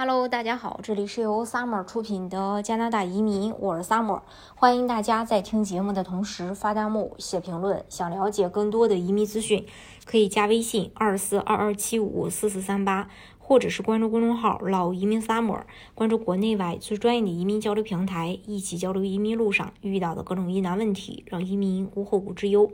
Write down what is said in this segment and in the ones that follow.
Hello，大家好，这里是由 Summer 出品的加拿大移民，我是 Summer，欢迎大家在听节目的同时发弹幕、写评论。想了解更多的移民资讯，可以加微信二四二二七五四四三八，或者是关注公众号“老移民 Summer”，关注国内外最专业的移民交流平台，一起交流移民路上遇到的各种疑难问题，让移民无后顾之忧。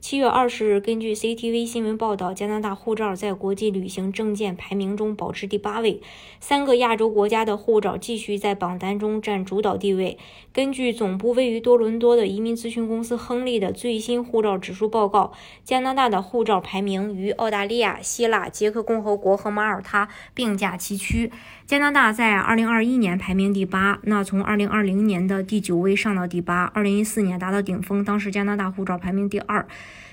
七月二十日，根据 CTV 新闻报道，加拿大护照在国际旅行证件排名中保持第八位，三三个亚洲国家的护照继续在榜单中占主导地位。根据总部位于多伦多的移民咨询公司亨利的最新护照指数报告，加拿大的护照排名与澳大利亚、希腊、捷克共和国和马耳他并驾齐驱。加拿大在二零二一年排名第八，那从二零二零年的第九位上到第八，二零一四年达到顶峰，当时加拿大护照排名第二。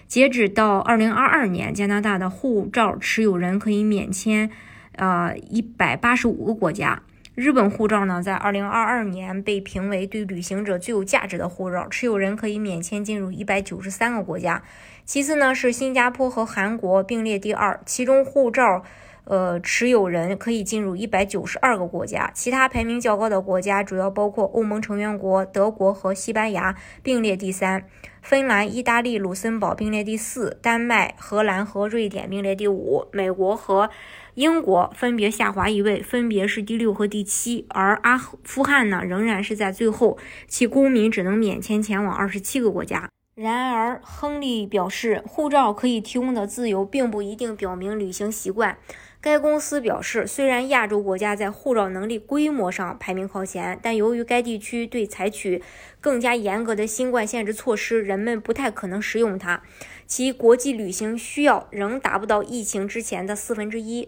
截止到二零二二年，加拿大的护照持有人可以免签，呃，一百八十五个国家。日本护照呢，在二零二二年被评为对旅行者最有价值的护照，持有人可以免签进入一百九十三个国家。其次呢，是新加坡和韩国并列第二，其中护照，呃，持有人可以进入一百九十二个国家。其他排名较高的国家主要包括欧盟成员国德国和西班牙，并列第三。芬兰、意大利、卢森堡并列第四，丹麦、荷兰和瑞典并列第五，美国和英国分别下滑一位，分别是第六和第七。而阿富汗呢，仍然是在最后，其公民只能免签前往二十七个国家。然而，亨利表示，护照可以提供的自由并不一定表明旅行习惯。该公司表示，虽然亚洲国家在护照能力规模上排名靠前，但由于该地区对采取更加严格的新冠限制措施，人们不太可能使用它，其国际旅行需要仍达不到疫情之前的四分之一。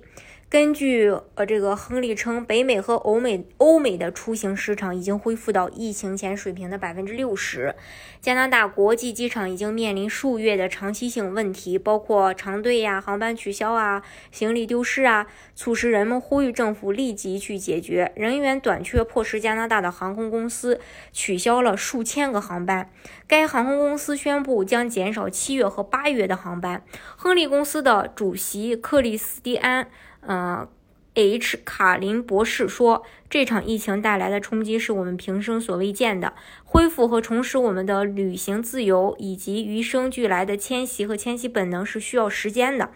根据呃，这个亨利称，北美和欧美欧美的出行市场已经恢复到疫情前水平的百分之六十。加拿大国际机场已经面临数月的长期性问题，包括长队呀、航班取消啊、行李丢失啊，促使人们呼吁政府立即去解决。人员短缺迫使加拿大的航空公司取消了数千个航班。该航空公司宣布将减少七月和八月的航班。亨利公司的主席克里斯蒂安。呃，H 卡林博士说，这场疫情带来的冲击是我们平生所未见的。恢复和重拾我们的旅行自由以及与生俱来的迁徙和迁徙本能是需要时间的。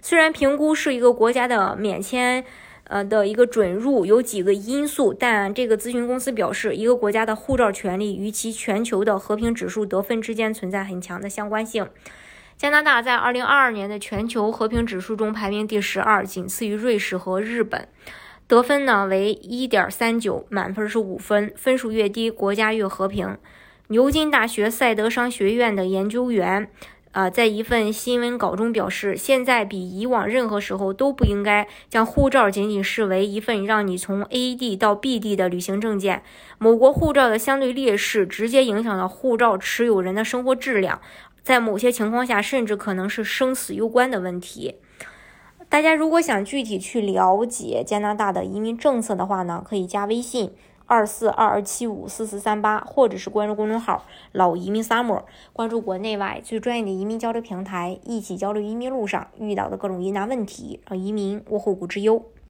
虽然评估是一个国家的免签，呃的一个准入有几个因素，但这个咨询公司表示，一个国家的护照权利与其全球的和平指数得分之间存在很强的相关性。加拿大在2022年的全球和平指数中排名第十二，仅次于瑞士和日本，得分呢为1.39，满分是五分，分数越低，国家越和平。牛津大学赛德商学院的研究员，呃，在一份新闻稿中表示，现在比以往任何时候都不应该将护照仅仅视为一份让你从 A 地到 B 地的旅行证件。某国护照的相对劣势，直接影响了护照持有人的生活质量。在某些情况下，甚至可能是生死攸关的问题。大家如果想具体去了解加拿大的移民政策的话呢，可以加微信二四二二七五四四三八，或者是关注公众号“老移民 summer”，关注国内外最专业的移民交流平台，一起交流移民路上遇到的各种疑难问题，让移民无后顾之忧。